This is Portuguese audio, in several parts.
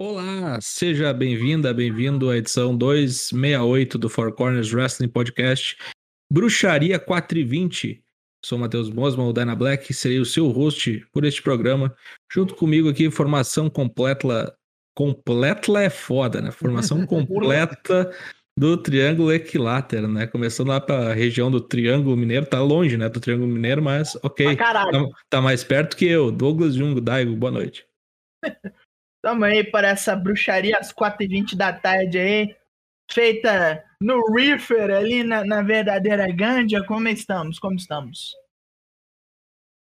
Olá, seja bem-vinda, bem-vindo à edição 268 do Four Corners Wrestling Podcast, Bruxaria 420. Sou Matheus Bosman, o Dyna Black, serei o seu host por este programa. Junto comigo aqui, formação completa. Completa é foda, né? Formação completa do Triângulo Equilátero, né? Começando lá para a região do Triângulo Mineiro, tá longe, né? Do Triângulo Mineiro, mas ok. Tá, tá, mais perto que eu. Douglas Jungo, Daigo, boa noite. Tamo aí para essa bruxaria às 4h20 da tarde aí, feita no Reefer, ali na, na verdadeira Gândia. Como estamos? Como estamos?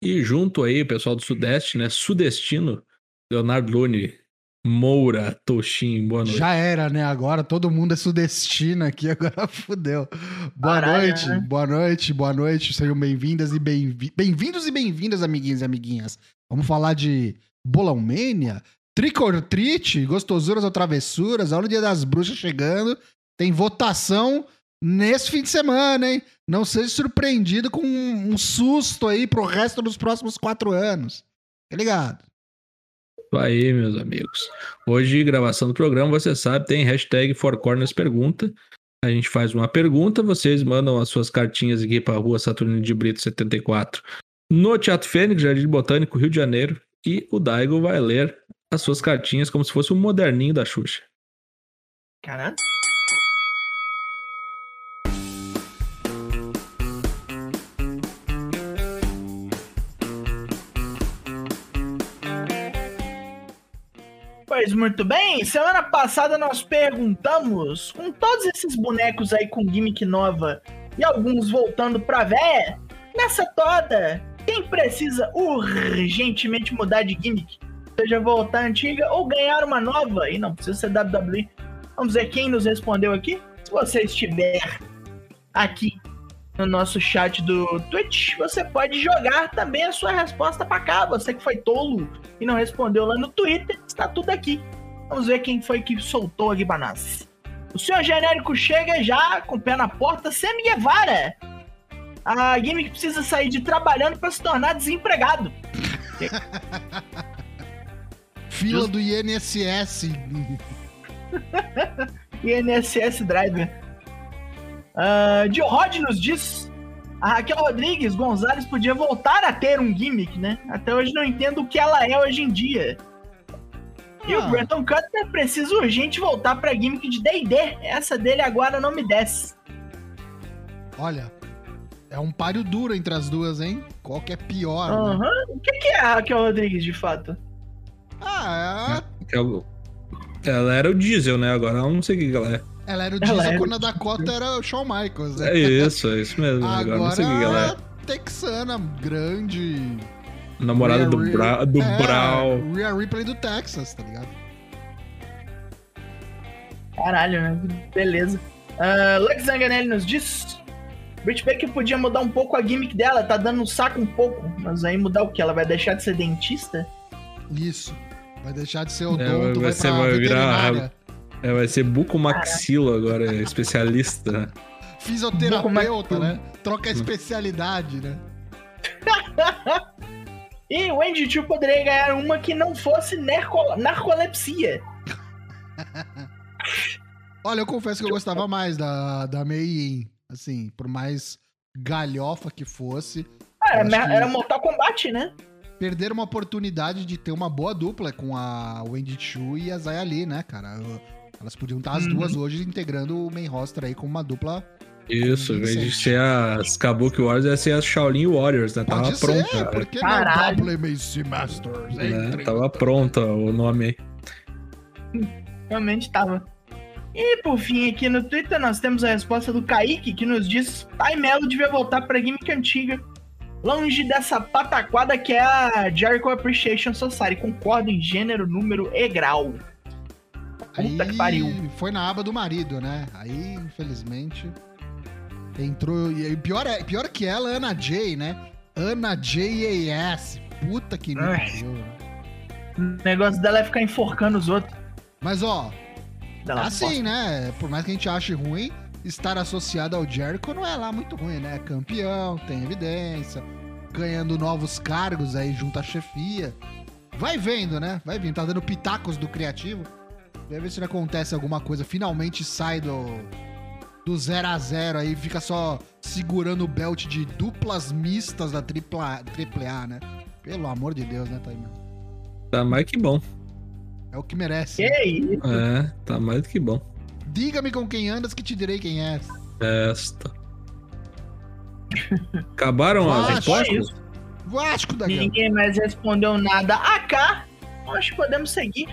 E junto aí, o pessoal do Sudeste, né? Sudestino, Leonardo Lune, Moura, Toshin, boa noite. Já era, né? Agora todo mundo é sudestino aqui, agora fudeu. Boa Caralho, noite, né? boa noite, boa noite. Sejam bem-vindas e bem-vindos bem e bem-vindas, amiguinhos e amiguinhas. Vamos falar de Bolão Mania? Trick or treat, gostosuras ou travessuras, olha o dia das bruxas chegando. Tem votação nesse fim de semana, hein? Não seja surpreendido com um, susto aí pro resto dos próximos quatro anos. Tá ligado? Isso aí, meus amigos. Hoje, gravação do programa, você sabe, tem hashtag Corners Pergunta. A gente faz uma pergunta, vocês mandam as suas cartinhas aqui para a rua Saturnino de Brito 74, no Teatro Fênix, Jardim Botânico, Rio de Janeiro. E o Daigo vai ler as suas cartinhas como se fosse um moderninho da Xuxa. Caralho. Pois muito bem, semana passada nós perguntamos, com todos esses bonecos aí com gimmick nova e alguns voltando pra véia, nessa toda, quem precisa urgentemente mudar de gimmick? Seja voltar antiga ou ganhar uma nova, e não precisa ser WWE. Vamos ver quem nos respondeu aqui. Se você estiver aqui no nosso chat do Twitch, você pode jogar também a sua resposta para cá. Você que foi tolo e não respondeu lá no Twitter, está tudo aqui. Vamos ver quem foi que soltou aqui para nós. O senhor genérico chega já com o pé na porta, Semi Guevara. A Gimmick precisa sair de trabalhando para se tornar desempregado. Fila Just... do INSS. INSS Driver. Uh, Dio Rod nos diz. A Raquel Rodrigues Gonzalez podia voltar a ter um gimmick, né? Até hoje não entendo o que ela é hoje em dia. E o ah. Bretton Cutter precisa urgente voltar pra gimmick de D&D. Essa dele agora não me desce. Olha, é um páreo duro entre as duas, hein? Qual que é pior, uhum. né? O que, que é a Raquel Rodrigues, de fato? É... Ela era o Diesel, né? Agora eu não sei o que ela é. Ela era o Diesel era... quando a Dakota era o Shawn Michaels, né? É isso, é isso mesmo. Agora, Agora não sei o que ela é. Texana, grande. Namorada Rhea do, Bra do é, Brown. Rhea Ripley do Texas, tá ligado? Caralho, né? Beleza. Uh, Lux Zanganelli nos diz. Britt Baker podia mudar um pouco a gimmick dela, tá dando um saco um pouco. Mas aí mudar o que? Ela vai deixar de ser dentista? Isso. Vai deixar de ser odonto, é, vai, vai, ser, vai virar. É, vai ser bucomaxilo agora, especialista. Fisioterapeuta, né? Troca a especialidade, né? e o Andy Chu poderia ganhar uma que não fosse narco narcolepsia. Olha, eu confesso que eu gostava mais da, da Mei Assim, por mais galhofa que fosse. Ah, era, que... era Mortal Kombat, né? Perderam uma oportunidade de ter uma boa dupla com a Wendy Chu e a Zaya Lee, né, cara? Elas podiam estar as uhum. duas hoje integrando o main roster aí com uma dupla. Isso, em vez de ser as Kabuki Warriors, ia ser as Shaolin Warriors, né? Tava Pode pronta. Ser, porque Caralho. não WMC Masters? Né? Tava pronta o nome aí. Realmente tava. E por fim, aqui no Twitter nós temos a resposta do Kaique, que nos diz: Pai Melo devia voltar pra gimmick antiga longe dessa pataquada que é a Jericho Appreciation Society. Concordo em gênero, número e grau. Puta Aí que pariu. Foi na aba do marido, né? Aí, infelizmente, entrou. E pior, é, pior que ela, Ana J, né? Ana J.A.S. Puta que me pariu. O negócio dela é ficar enforcando os outros. Mas, ó, assim, né? Por mais que a gente ache ruim, estar associado ao Jericho não é lá muito ruim, né? Campeão, tem evidência, ganhando novos cargos aí junto à chefia. vai vendo, né? Vai vendo. Tá dando pitacos do criativo. Vai ver se acontece alguma coisa. Finalmente sai do, do 0 a 0 aí, fica só segurando o belt de duplas mistas da tripla, triple A, né? Pelo amor de Deus, né, Taimel? Tá mais que bom. É o que merece. Que né? isso? É, tá mais do que bom. Diga-me com quem andas que te direi quem é. Esta. Acabaram as respostas? Vasco da Gama. Ninguém mais respondeu nada a cá. Nós podemos seguir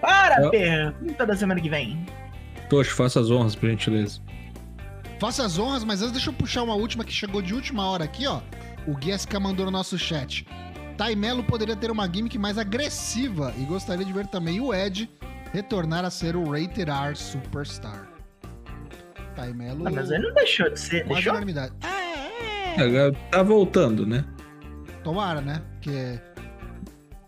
para a Eu- pergunta da semana que vem. Tocho, faça as honras, por gentileza. Faça as honras, mas antes deixa eu puxar uma última que chegou de última hora aqui, ó. O Guesca mandou no nosso chat. Taimelo poderia ter uma gimmick mais agressiva e gostaria de ver também o Ed retornar a ser o Rated R Superstar. Taimelo. Ah, mas ele não deixou de ser, quase deixou? unanimidade. É, é. Agora Tá voltando, né? Tomara, né? Porque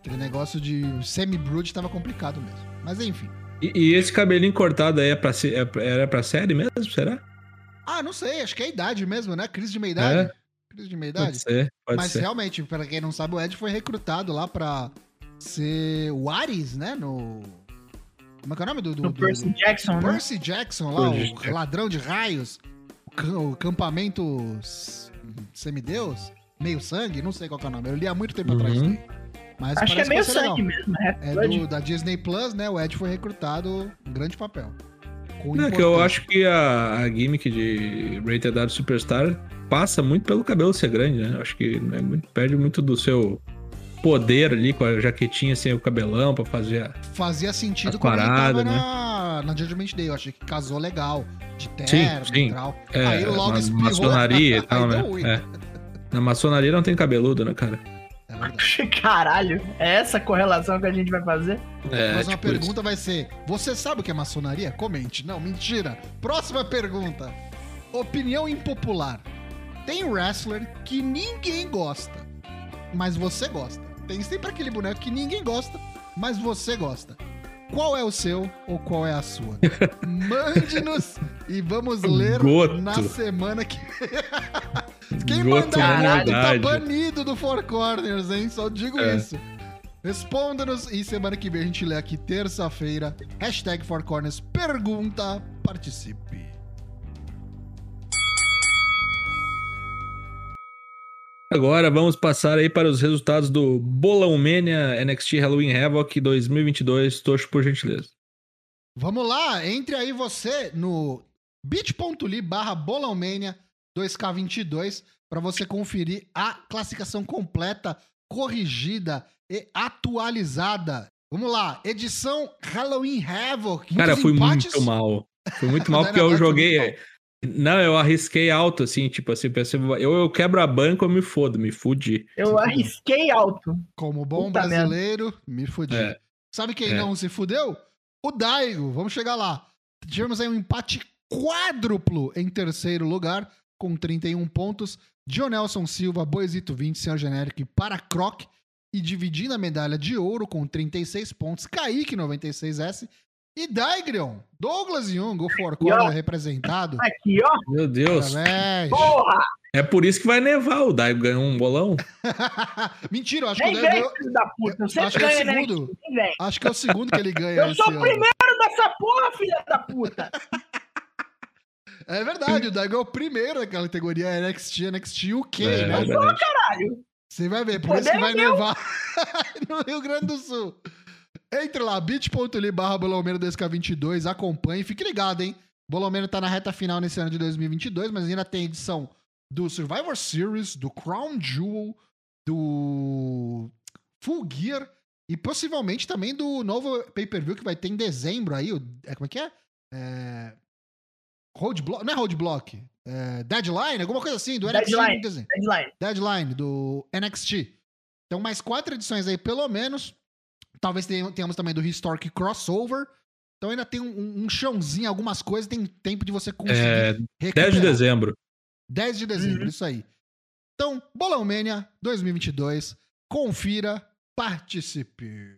aquele negócio de semi-brood tava complicado mesmo. Mas enfim. E, e esse cabelinho cortado aí é pra, ser- é pra- era pra série mesmo? Será? Ah, não sei, acho que é a idade mesmo, né? Crise de meia-idade. É? Crise de Pode meia-idade. ser, pode Mas ser. realmente, pra quem não sabe, o Ed foi recrutado lá pra ser o Ares, né? No. Como é que é o nome do. do, do- Percy do- Jackson, né? Percy Jackson lá, o Jackson. ladrão de raios, o, cam- o campamento semideus, meio sangue, não sei qual que é o nome. Eu li há muito tempo Uhum. atrás. isso aí. Mas Acho que é parece meio ser legal. sangue mesmo, né? É do, da Disney Plus, né? O Ed foi recrutado, um grande papel. Não, que eu acho que a, a gimmick de Rated R Superstar passa muito pelo cabelo ser grande, né? Acho que é muito- perde muito do seu poder ali com a jaquetinha sem o cabelão pra fazer a... Fazia sentido As quando ele tava né? na, na Judgment Day. Eu achei que casou legal. De terno Sim, sim. e tal. É, aí logo na espirrou. maçonaria e tal, né? É. Na maçonaria não tem cabeludo, né, cara? É. Caralho, é essa correlação que a gente vai fazer? É, Mas uma tipo isso. pergunta vai ser: Você sabe o que é maçonaria? Comente. Não, mentira. Próxima pergunta. Opinião impopular. Tem wrestler que ninguém gosta, mas você gosta. Tem sempre aquele boneco que ninguém gosta, mas você gosta. Qual é o seu ou qual é a sua? Mande-nos e vamos ler Goto. na semana que Quem Goto mandar goto tá banido do Four Corners, hein? Só digo É. isso. Responda-nos e semana que vem a gente lê aqui, terça-feira. Hashtag Four Corners pergunta, participe. Agora vamos passar aí para os resultados do Bolão Mania NXT Halloween Havoc 2022. Tocho, por gentileza. Vamos lá, entre aí você no bit.ly barra bolãomania 2K22 para você conferir a classificação completa, corrigida e atualizada. Vamos lá, edição Halloween Havoc. Cara, fui empates. muito mal. Fui muito mal porque eu joguei. Não, eu arrisquei alto, assim, tipo assim, eu, eu quebro a banca ou me fodo, me fudi. Eu arrisquei alto. Como bom Puta brasileiro, me fudi. É. Sabe quem É. não se fudeu? O Daigo. Vamos chegar lá. Tivemos aí um empate quádruplo em terceiro lugar, com 31 pontos. Dionelson Silva, Boisito 20, Senhor Genérico e Paracroc. E dividindo a medalha de ouro com 36 pontos, Kaique 96S. E Daigrion, Douglas Jung, o ó. Corner representado. Aqui, ó. Meu Deus. Parabéns. Porra! É por isso que vai nevar. O Daigo ganhou um bolão. Mentira, eu acho que o Daigo. da puta. Eu acho que é o né? segundo. Vem. Acho que é o segundo que ele ganha Eu sou o ano. primeiro dessa porra, filha da puta. É verdade, o Daigo é o primeiro daquela categoria NXT, NXT UK, É, né? verdade. Caralho. Você vai ver, por Poder isso que vai meu. nevar no Rio Grande do Sul. Entre lá, bit.ly barra Bolomeno 2K22, acompanhe, fique ligado, hein? Bolomeno tá na reta final nesse ano de 2022, mas ainda tem edição do Survivor Series, do Crown Jewel, do Full Gear e possivelmente também do novo pay-per-view que vai ter em dezembro aí, o, é, como é que é? é Roadblock, não é Roadblock, é Deadline, alguma coisa assim, do NXT Deadline. dezembro. Deadline. Deadline do NXT. Então, mais quatro edições aí, pelo menos. Talvez tenha- tenhamos também do Historic Crossover. Então, ainda tem um, um chãozinho, algumas coisas, tem tempo de você conseguir É, 10 recuperar. de dezembro. 10 de dezembro, Uhum. isso aí. Então, Bolão Mania 2022. Confira, participe.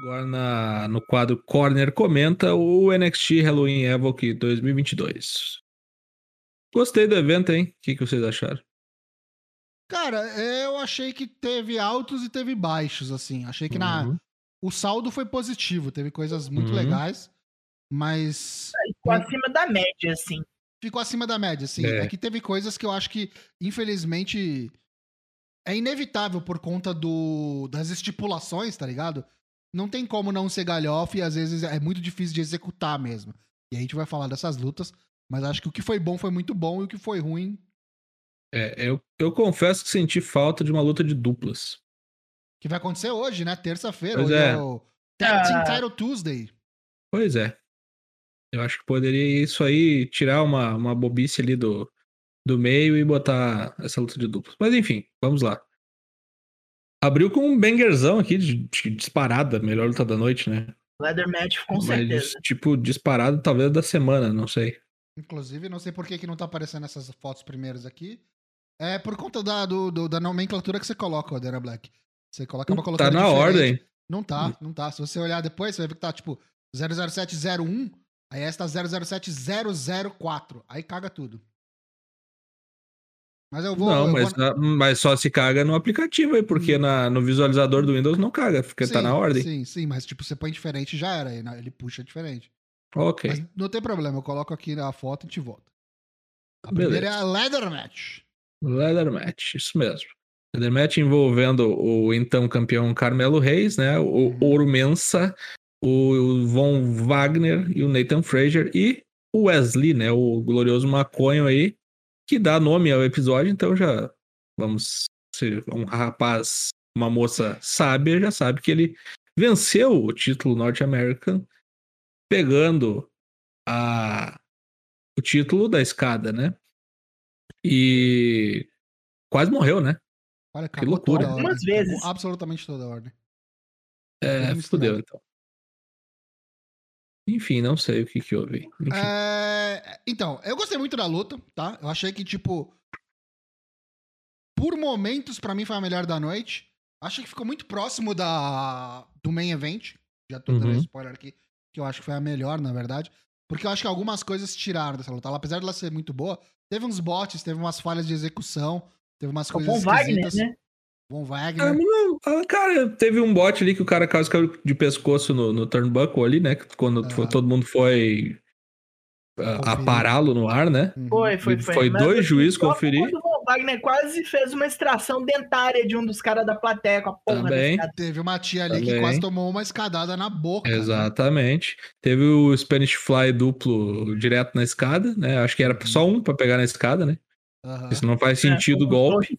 Agora na- no quadro Corner comenta o NXT Halloween Evoque 2022. Gostei do evento, hein? O que, que vocês acharam? Cara, eu achei que teve altos e teve baixos, assim. Achei que na. Uhum. O saldo foi positivo, teve coisas muito Uhum. legais, mas Ficou acima da média, assim. ficou acima da média, assim. É. É. que teve coisas que eu acho que, infelizmente, é inevitável por conta do, das estipulações, tá ligado? Não tem como não ser galhofa e às vezes é muito difícil de executar mesmo. E a gente vai falar dessas lutas, mas acho que o que foi bom foi muito bom e o que foi ruim. É, eu, eu confesso que senti falta de uma luta de duplas. Que vai acontecer hoje, né? Terça-feira. Pois Hoje é. é. o Tag Team Ah. Title Tuesday. Pois é. Eu acho que poderia isso aí tirar uma, uma bobice ali do, do meio e botar essa luta de duplas. Mas enfim, vamos lá. Abriu com um bangerzão aqui de, de disparada, melhor luta da noite, né? Leather match, com Mas, certeza. tipo, disparado talvez da semana, não sei. Inclusive, não sei por que, que não tá aparecendo essas fotos primeiras aqui. É por conta da, do, do- da nomenclatura que você coloca, o Dana Black. Você coloca uma Tá na diferente. ordem. Não tá, não tá. Se você olhar depois, você vai ver que tá tipo 00701, aí essa tá 007004. Aí caga tudo. Mas eu vou. não, eu mas, vou- na- mas só se caga no aplicativo aí, porque na, no visualizador do Windows não caga, porque tá Sim, na ordem. Sim, sim, mas tipo, você põe diferente já era. Ele puxa diferente. Ok. Mas não tem problema, eu coloco aqui na foto e gente volta. A Beleza. primeira é a Leather Match. Leather Match, isso mesmo. Leather Match envolvendo o então campeão Carmelo Reis, né? O Uhum. Ouro Mensa, o Von Wagner e o Nathan Frazier e o Wesley, né? O glorioso maconho aí, que dá nome ao episódio, então já vamos ser um rapaz, uma moça sábia, já sabe que ele venceu o título norte-americano pegando a o título da escada, né? E quase morreu, né? Olha, Que loucura. toda. Algumas vezes. Cagou absolutamente toda a ordem. É, fudeu então. Enfim, não sei o que que houve. É, Então, eu gostei muito da luta, tá? Eu achei que, tipo. Por momentos, pra mim, foi a melhor da noite. Achei que ficou muito próximo da do main event. Já tô dando Uhum. spoiler aqui, que eu acho que foi a melhor, na verdade. Porque eu acho que algumas coisas tiraram dessa luta. Apesar de ela ser muito boa, teve uns bots, teve umas falhas de execução, teve umas O coisas Von Wagner, esquisitas. né? Von Ah, Wagner. não, ah, cara, teve um bot ali que o cara quase caiu de pescoço no, no turnbuckle ali, né? Quando Ah. foi- todo mundo foi ah, apará-lo no ar, né? Uhum. Foi, foi, foi. foi dois assim, juízes conferir. quando O Von Wagner quase fez uma extração dentária de um dos caras da plateia com a porra Também. Teve uma tia ali que Também. quase tomou uma escadada na boca. né? Exatamente. Teve o Spanish Fly duplo direto na escada, né? Acho que era só um pra pegar na escada, né? Aham. Isso não faz É, sentido o os golpe. dois.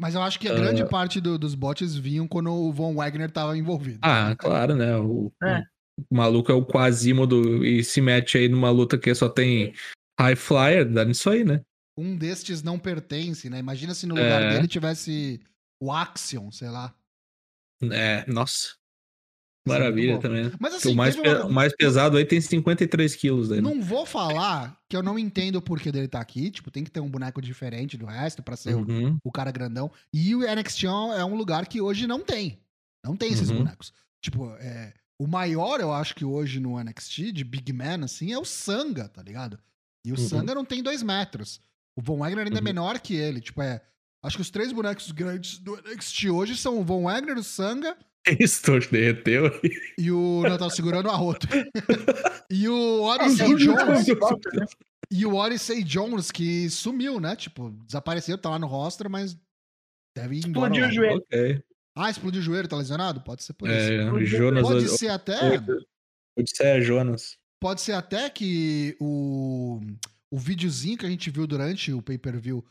Mas eu acho que a grande parte do- dos bots vinham quando o Von Wagner tava envolvido. Ah, claro, né? O, É. o maluco é o Quasimodo e se mete aí numa luta que só tem High Flyer, dá nisso aí, né? Um destes não pertence, né? Imagina se no lugar É. dele tivesse o Axion, sei lá. É, nossa. É Maravilha também. Mas assim, o, mais uma- pe- o mais pesado aí tem 53 quilos daí, né? não vou falar que eu não entendo o porquê dele tá aqui. Tipo, tem que ter um boneco diferente do resto pra ser o- Uhum. o cara grandão. E o NXT é um lugar que hoje não tem. Não tem esses Uhum. bonecos. Tipo, é, o maior, eu acho que hoje no NXT, de Big Man, assim, é o Sanga, tá ligado? E o Uhum. Sanga não tem dois metros. O Von Wagner ainda é Uhum. menor que ele. Tipo, é. Acho que os três bonecos grandes do NXT hoje são o Von Wagner, o Sanga Isso, derreteu. e o. Não, tava segurando o arroto. e o É, Odyssey Jones. E o Odyssey Jones, que sumiu, né? Tipo, desapareceu, tá lá no roster, mas deve ir embora. Explodiu lá. o joelho. ok. Ah, explodiu o joelho, tá lesionado? Pode ser por isso. É, Pode- Jonas. Pode o- ser até. o- Odisseia Jonas. Pode ser até que o, o videozinho que a gente viu durante o pay-per-view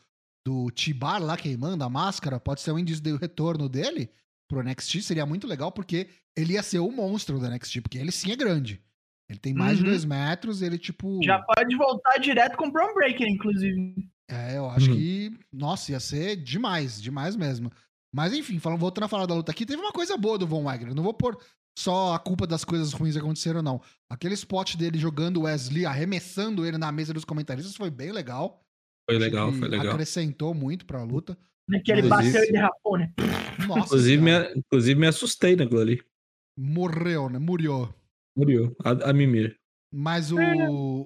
do T-Bar lá queimando a máscara, pode ser um indício do retorno dele pro NXT. Seria muito legal, porque ele ia ser o monstro do NXT, porque ele sim é grande. Ele tem mais de Uhum. dois metros, ele tipo. Já pode voltar direto com o Brown Breaker, inclusive. É, eu acho Uhum. que. Nossa, ia ser demais, demais mesmo. Mas enfim, falando, voltando a falar da luta aqui, teve uma coisa boa do Von Wagner. Não vou pôr só a culpa das coisas ruins que aconteceram, não. Aquele spot dele jogando o Wesley, arremessando ele na mesa dos comentaristas, foi bem legal. Foi legal, que foi legal. Acrescentou muito pra luta. Naquele Inclusive- bateu e derrapou, né? Nossa, Inclusive me, inclusive, me assustei naquilo ali. morreu, né? Murió. Muriu. A, a Mimir. Mas o,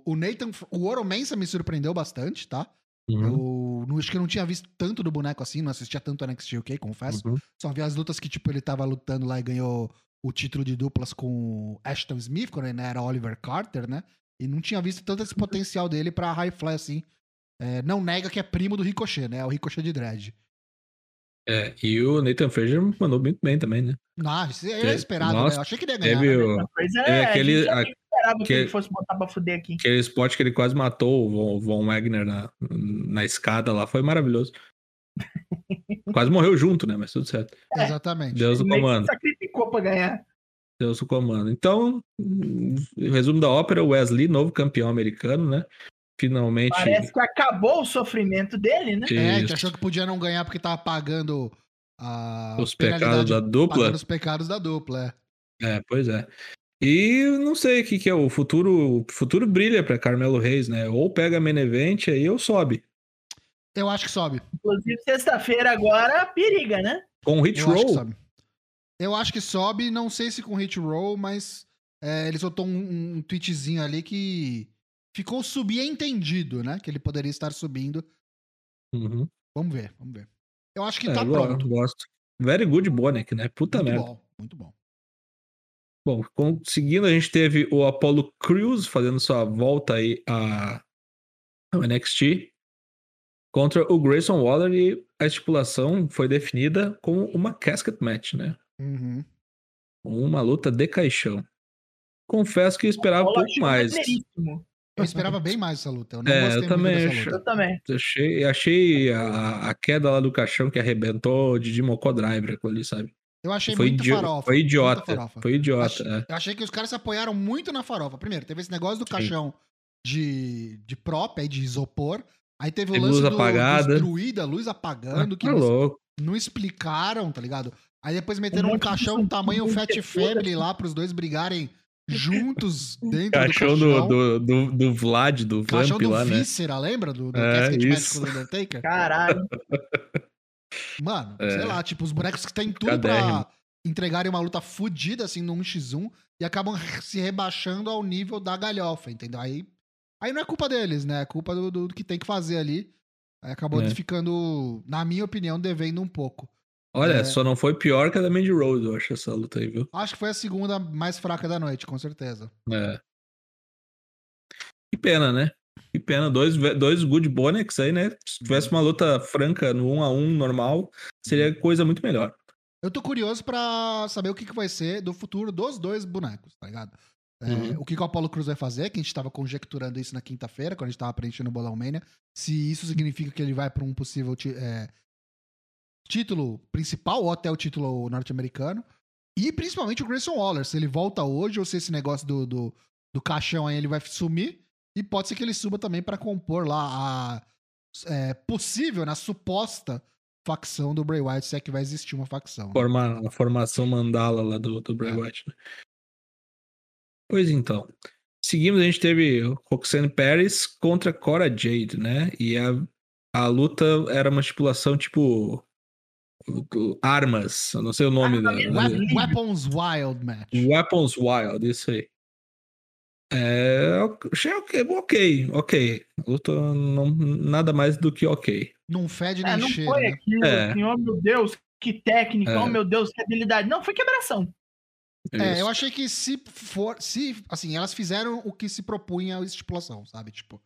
o Nathan, o Oro Mensa me surpreendeu bastante, tá? Uhum. Eu acho que eu não tinha visto tanto do boneco assim, não assistia tanto NXT UK, confesso. Uhum. Só vi as lutas que, tipo, ele tava lutando lá e ganhou o título de duplas com Ashton Smith, quando ele era Oliver Carter, né? E não tinha visto tanto esse potencial dele pra High Fly assim. É, não nega que é primo do Ricochet, né? É o Ricochet de Dread. É, e o Nathan Fraser mandou muito bem também, né? Não, isso é esperado, Nossa, né? Eu achei que ele ia ganhar. Teve o... é, aquele, a, esperava que ele fosse botar pra fuder aqui. Aquele spot que ele quase matou o Von Wagner na, na escada lá foi maravilhoso. quase morreu junto, né? Mas tudo certo. É, Exatamente. Deus o comando. Sacrificou pra ganhar. Deus o comando. Então, resumo da ópera, Wesley, novo campeão americano, né? Finalmente. Parece que acabou o sofrimento dele, né? É, a gente achou que podia não ganhar porque tava pagando a os pecados da dupla. Os pecados da dupla, é. É, pois é. E não sei o que, que é o futuro. O futuro brilha para Carmelo Reis, né? Ou pega a Menevente aí ou sobe. Eu acho que sobe. Inclusive, sexta-feira agora periga, né? Com hit Eu roll. Eu acho que sobe, não sei se com hit roll, mas é, ele soltou um, um tweetzinho ali que ficou subentendido, né? Que ele poderia estar subindo. Uhum. Vamos ver, vamos ver. Eu acho que é, tá pronto. Gosto. Very good Bonic, né? Puta muito merda. Bom, muito bom. Bom, seguindo, a gente teve o Apollo Crews fazendo sua volta aí a, ao NXT contra o Grayson Waller e a estipulação foi definida como uma casket match, né? Uhum. Uma luta de caixão. Confesso que eu esperava um pouco mais. Eu esperava bem mais essa luta. Eu é, eu também, eu também. Achei, achei a, a, queda lá do caixão que arrebentou de Mocó Driver ali, sabe? Eu achei foi muito farofa. Foi idiota. Foi idiota. Achei, é. Eu achei que os caras se apoiaram muito na farofa. Primeiro, teve esse negócio do Sim. caixão de, de prop, aí de isopor. Aí teve o lance luz do, apagada. druida, luz apagando, ah, que tá louco. não explicaram, tá ligado? Aí depois meteram um, um caixão tamanho Fat Family lá pros dois brigarem juntos dentro caixão do caixão. Do, do, do Vlad, do caixão Vamp do lá, Víscera, né? lembra? Do, do é, Casket Magic do Undertaker? Caralho. Mano, é. sei lá, tipo, os bonecos que tem tudo Cadérrimo. pra entregarem uma luta fodida, assim, no 1x1 e acabam se rebaixando ao nível da galhofa, entendeu? Aí, aí não é culpa deles, né? É culpa do, do, do que tem que fazer ali. Aí acabou é. ficando, na minha opinião, devendo um pouco. Olha, é... só não foi pior que a da Mandy Rose, eu acho, essa luta aí, viu? Acho que foi a segunda mais fraca da noite, com certeza. É. Que pena, né? Que pena. Dois, dois good bonics aí, né? Se tivesse uma luta franca no 1 a 1 normal, seria coisa muito melhor. Eu tô curioso para saber o que, que vai ser do futuro dos dois bonecos, tá ligado? É, uhum. O que, que o Apollo Cruz vai fazer, que a gente tava conjecturando isso na quinta-feira, quando a gente tava preenchendo o Bolão Mania. Se isso significa que ele vai para um possível é, título principal ou até o título norte-americano. E principalmente o Grayson Waller, se ele volta hoje ou se esse negócio do, do, do caixão aí ele vai sumir. E pode ser que ele suba também para compor lá a é, possível, na suposta facção do Bray Wyatt, se é que vai existir uma facção. Né? Forma, a formação mandala lá do, do Bray é. Wyatt. Né? Pois então. Seguimos, a gente teve Roxanne Paris contra Cora Jade, né? E a, a luta era uma estipulação tipo armas, eu não sei o nome da. Weapons Wild Match. Weapons Wild, isso aí. É, achei ok, ok, ok. Luta não, nada mais do que ok. Não fede é, nem é, não cheira. Foi né? aquilo, é. assim, oh meu Deus, que técnica, é. oh meu Deus, que habilidade. Não, foi quebração. É, eu achei que se for. Se, assim, elas fizeram o que se propunha a estipulação, sabe? Tipo.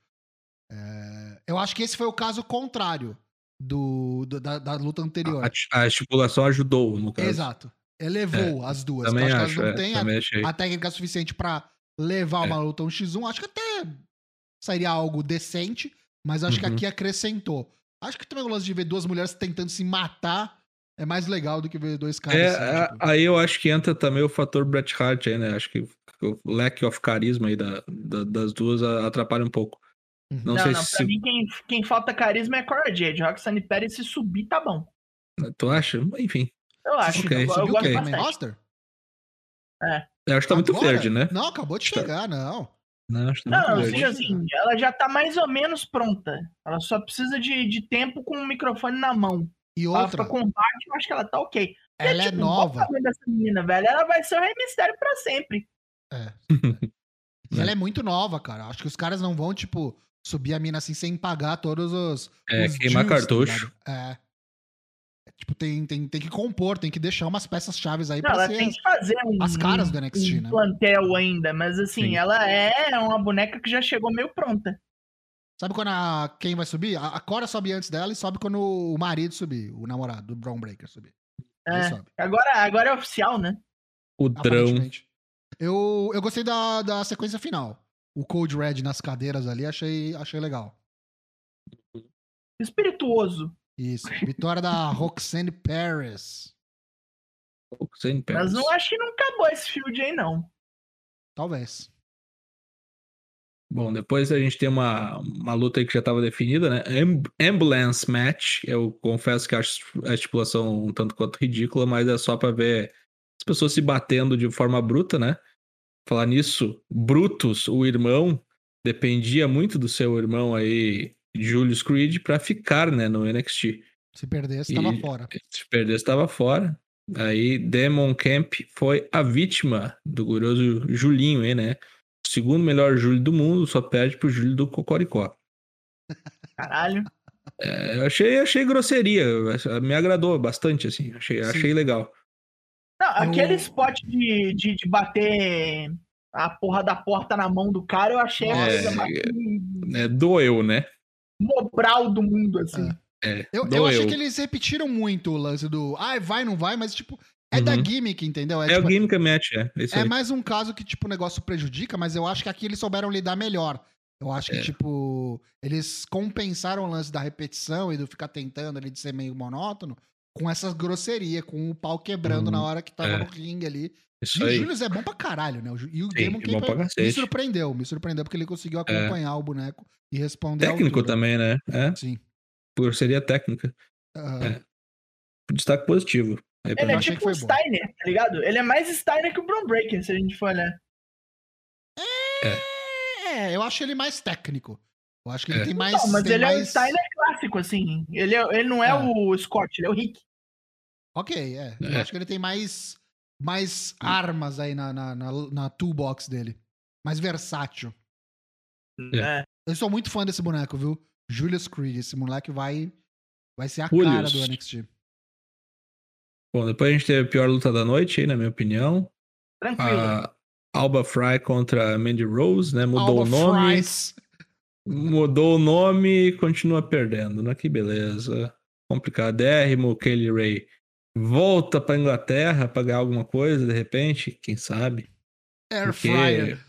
É, eu acho que esse foi o caso contrário do, do da, da, luta anterior. A, a, estipulação ajudou, no caso. Exato. Elevou é, as duas. Também acho, acho que elas não é, têm a, a, técnica suficiente para levar uma é. luta um X1. Acho que até sairia algo decente, mas acho uhum. que aqui acrescentou. Acho que também o lance de ver duas mulheres tentando se matar é mais legal do que ver dois caras. É, assim, tipo. Aí eu acho que entra também o fator Bret Hart aí, né? Acho que o lack of carisma aí da, da, das duas atrapalha um pouco. Uhum. Não, não, sei não se... pra mim quem, quem falta carisma é Cora Jade. Roxanne Perry se subir tá bom. Tu acha? Enfim. Eu acho. Okay. Eu, eu gosto okay. bastante. É. Eu acho que tá muito verde, né? Não, acabou de chegar, não. Não, acho que tá não, assim, assim, ela já tá mais ou menos pronta. Ela só precisa de, de tempo com o microfone na mão. E outra. Pra combate, eu acho que ela tá ok. Ela é, tipo, é nova. Dessa menina, velho? Ela vai ser o Rei Mistério pra sempre. É. E ela é muito nova, cara. Acho que os caras não vão, tipo, subir a mina assim sem pagar todos os. É, os queimar dues, tá cartucho. ligado? é. Tipo, tem, tem, tem que compor, tem que deixar umas peças chaves aí Não, pra ela ser tem que fazer um, as caras do NXT, um né? plantel ainda, mas assim, Sim. ela é uma boneca que já chegou meio pronta. Sabe quando a, quem vai subir? A, a Cora sobe antes dela e sobe quando o marido subir, o namorado do Brown Breaker subir. É. sobe. Agora, agora é oficial, né? O drão. Eu, eu gostei da, da sequência final. O Cold Red nas cadeiras ali, achei, achei legal. Espirituoso. Isso. Vitória da Roxanne Paris. Sem pés. Mas não acho que não acabou esse field aí, não. Talvez. Bom, depois a gente tem uma, uma luta aí que já estava definida, né? Am- Ambulance Match. Eu confesso que acho a estipulação um tanto quanto ridícula, mas é só pra ver as pessoas se batendo de forma bruta, né? Falar nisso, Brutus, o irmão, dependia muito do seu irmão aí, Julius Creed, pra ficar, né, no NXT. Se perdesse, E- tava fora. Se perdesse, estava fora. Aí, Demon Camp foi a vítima do glorioso Julinho aí, né? O segundo melhor Júlio do mundo, só perde pro Júlio do Cocoricó. Caralho. É, eu achei, achei grosseria, me agradou bastante, assim, achei, Sim. achei legal. Não, aquele Eu- spot de, de, de bater a porra da porta na mão do cara, eu achei É, coisa mais É, doeu, né? mobral do mundo, assim. É, Eu, eu achei que eles repetiram muito o lance do. Ai, vai, não vai, mas, tipo, é da Uhum. gimmick, entendeu? É, tipo, o Gimmick Match, é. é É aí. mais um caso que, tipo, o negócio prejudica, mas eu acho que aqui eles souberam lidar melhor. Eu acho que, É. tipo, eles compensaram o lance da repetição e do ficar tentando ali de ser meio monótono com essas grosserias, com o pau quebrando Hum, na hora que tava é. no ringue ali. Isso e o aí. Julius é bom pra caralho, né? O E o Sim, é pra me surpreendeu, me surpreendeu porque ele conseguiu acompanhar o boneco e responder Técnico também, né? É, Sim. por seria técnica. É. Destaque positivo. Aí Ele é tipo um. Steiner, tá ligado? Ele é mais Steiner que o Brown Breaker, se a gente for olhar. É, eu acho ele mais técnico. Eu acho que ele É. tem mais. não, mas tem ele é o mais... Steiner clássico, assim. Ele, é- ele não é, É. o Scott, ele é o Rick. Ok, é. Eu É. acho que ele tem mais, mais armas aí na, na, na, na toolbox dele. Mais versátil. É. É. Eu sou muito fã desse boneco, viu? Julius Creed. Esse moleque vai, vai ser a Julius. cara do NXT. Bom, depois a gente teve a pior luta da noite aí, na minha opinião. Tranquilo. A Alba Fry contra Mandy Rose, né? Mudou Alba o nome. Fries. Mudou o nome e continua perdendo, né? Que beleza. Complicadérrimo. Kelly Ray volta pra Inglaterra pra ganhar alguma coisa, de repente, quem sabe? Air Porque Fryer.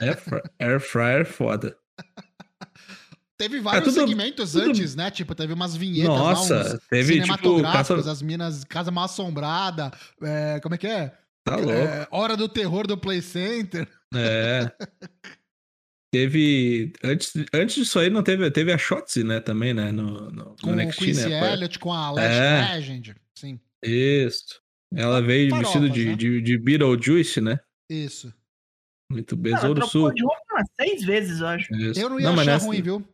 Air, air fryer é foda. Teve vários tudo- segmentos tudo- antes, né? Tipo, teve umas vinhetas lá, Nossa, uns teve tipo cinematográficos, caça... as minas, Casa Mal Assombrada, é, como é que é? Tá louco. É, Hora do Terror do Play Center. É. Teve. Antes, antes disso aí, não teve. Teve a Shotzi, né? Também, né? No, no, Com no o NXT, Quincy né? Elliott, com a Lash É. Legend. Sim, Isso. Ela veio Farofas, vestida de, né? de, de Beetlejuice, né? isso. Muito Ela besouro trocou sul. de roupa umas seis vezes, eu acho. Isso. Eu não ia mas achar nessa- ruim, viu?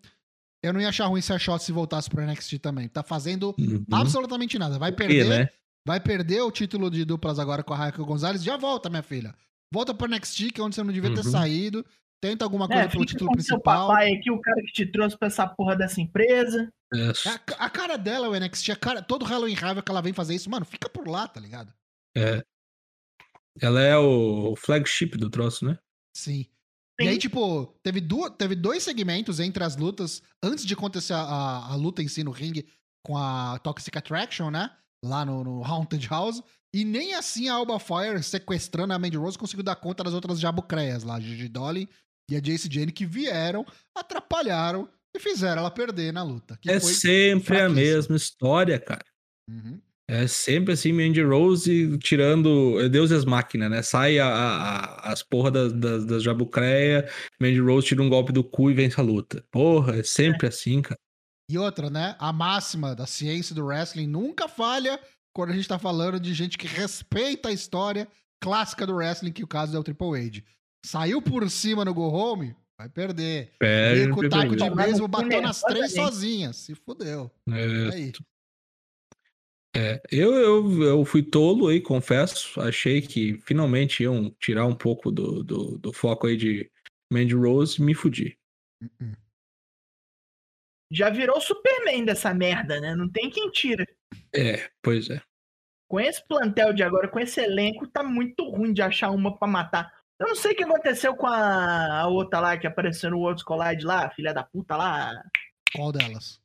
Eu não ia achar ruim se a Shot se voltasse pro NXT também. Tá fazendo Uhum. absolutamente nada. Vai perder, né? vai perder o título de duplas agora com a Raquel Gonzalez. Já volta, minha filha. Volta pro NXT, que é onde você não devia ter Uhum. saído. Tenta alguma coisa É, pelo título com seu principal. papai aqui, o cara que te trouxe pra essa porra dessa empresa. É a, a cara dela, o NXT, a cara, todo Halloween Rival que ela vem fazer isso, mano, fica por lá, tá ligado? É. Ela é o flagship do troço, né? Sim. Sim. E aí, tipo, teve, duas, teve dois segmentos entre as lutas, antes de acontecer a, a, a luta em si no ringue com a Toxic Attraction, né? Lá no, no Haunted House. E nem assim a Alba Fire, sequestrando a Mandy Rose, conseguiu dar conta das outras jabucreias lá, Gigi Dolly e a Jace Jane, que vieram, atrapalharam e fizeram ela perder na luta. que é foi sempre a mesma história, cara. Uhum. É sempre assim, Mandy Rose tirando. é Deus e as máquinas, né? Sai a, a- as porra das, das, das jabucreia, Mandy Rose tira um golpe do cu e vence a luta. Porra, é sempre assim, cara. E outra, né? A máxima da ciência do wrestling nunca falha quando a gente tá falando de gente que respeita a história clássica do wrestling, que o caso é o Triple H. Saiu por cima no Go Home, vai perder. Perde o taco de beisebol, bateu funeral, nas três também. sozinhas. Se fudeu. É, Aí. É, eu, eu, eu fui tolo aí, confesso. Achei que finalmente iam tirar um pouco do, do, do foco aí de Mandy Rose, me fudi. Uh-uh. Já virou Superman dessa merda, né? Não tem quem tira. É, pois é. Com esse plantel de agora, com esse elenco, tá muito ruim de achar uma pra matar. Eu não sei o que aconteceu com a, a outra lá que apareceu no Worlds Collide lá, filha da puta lá. Qual delas?